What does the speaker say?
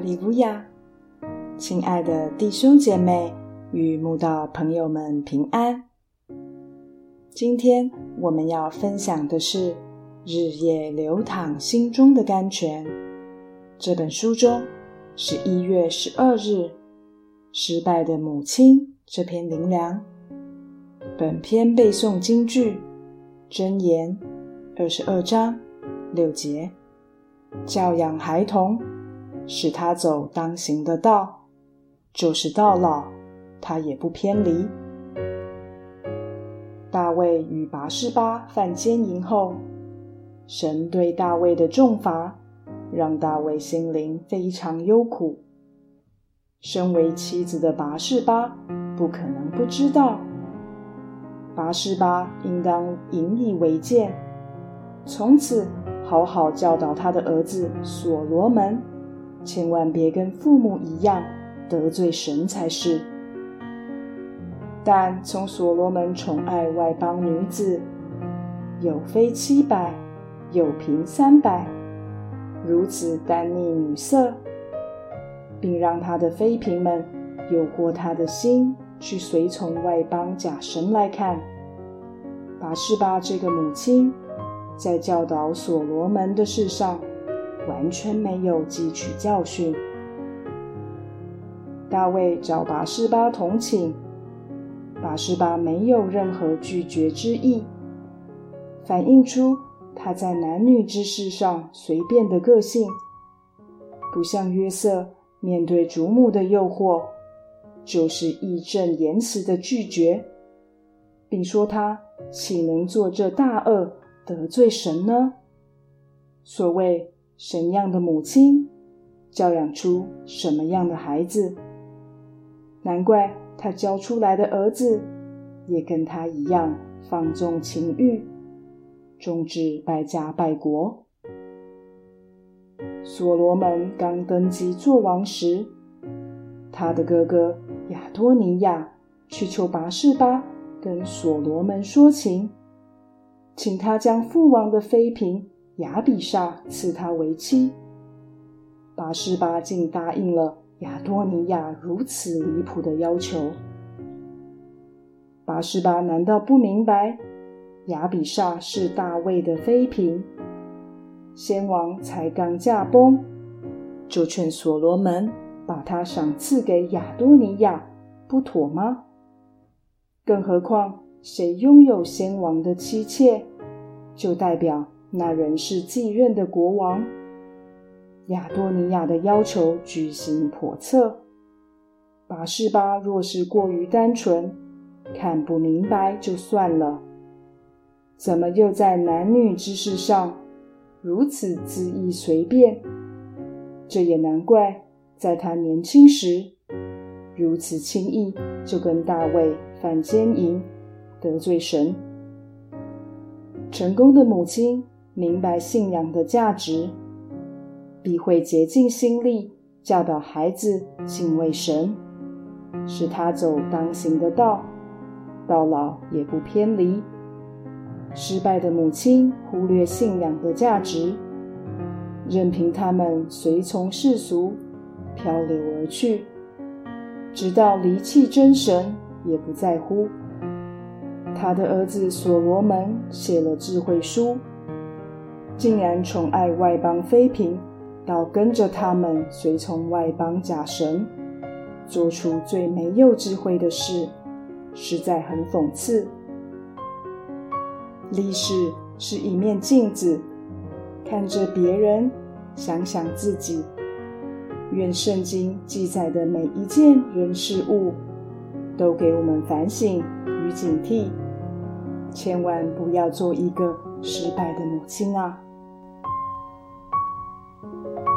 路亚，亲爱的弟兄姐妹与慕道朋友们平安。今天我们要分享的是《日夜流淌心中的甘泉》这本书中十一月十二日《失败的母亲》这篇灵粮。本篇背诵京剧真言二十二章六节，教养孩童。使他走当行的道，就是到老，他也不偏离。大卫与拔示巴犯奸淫后，神对大卫的重罚，让大卫心灵非常忧苦。身为妻子的拔示巴不可能不知道，拔示巴应当引以为戒，从此好好教导他的儿子所罗门。千万别跟父母一样得罪神才是。但从所罗门宠爱外邦女子，有妃七百，有嫔三百，如此耽溺女色，并让他的妃嫔们诱惑他的心去随从外邦假神来看，把示巴这个母亲在教导所罗门的事上。完全没有汲取教训。大卫找拔示巴同寝，拔示巴没有任何拒绝之意，反映出他在男女之事上随便的个性，不像约瑟面对祖母的诱惑，就是义正言辞的拒绝，并说他岂能做这大恶得罪神呢？所谓。什样的母亲教养出什么样的孩子？难怪他教出来的儿子也跟他一样放纵情欲，终至败家败国。所罗门刚登基做王时，他的哥哥亚多尼亚去求拔士巴跟所罗门说情，请他将父王的妃嫔。亚比煞赐他为妻，拔示巴竟答应了亚多尼亚如此离谱的要求。拔示巴难道不明白亚比煞是大卫的妃嫔？先王才刚驾崩，就劝所罗门把他赏赐给亚多尼亚，不妥吗？更何况，谁拥有先王的妻妾，就代表。那人是继任的国王亚多尼亚的要求居心叵测。拔示巴若是过于单纯，看不明白就算了，怎么又在男女之事上如此恣意随便？这也难怪，在他年轻时如此轻易就跟大卫犯奸淫，得罪神。成功的母亲。明白信仰的价值，必会竭尽心力教导孩子敬畏神，使他走当行的道，到老也不偏离。失败的母亲忽略信仰的价值，任凭他们随从世俗漂流而去，直到离弃真神也不在乎。他的儿子所罗门写了智慧书。竟然宠爱外邦妃嫔，到跟着他们随从外邦假神，做出最没有智慧的事，实在很讽刺。历史是一面镜子，看着别人，想想自己。愿圣经记载的每一件人事物，都给我们反省与警惕，千万不要做一个失败的母亲啊！Thank you.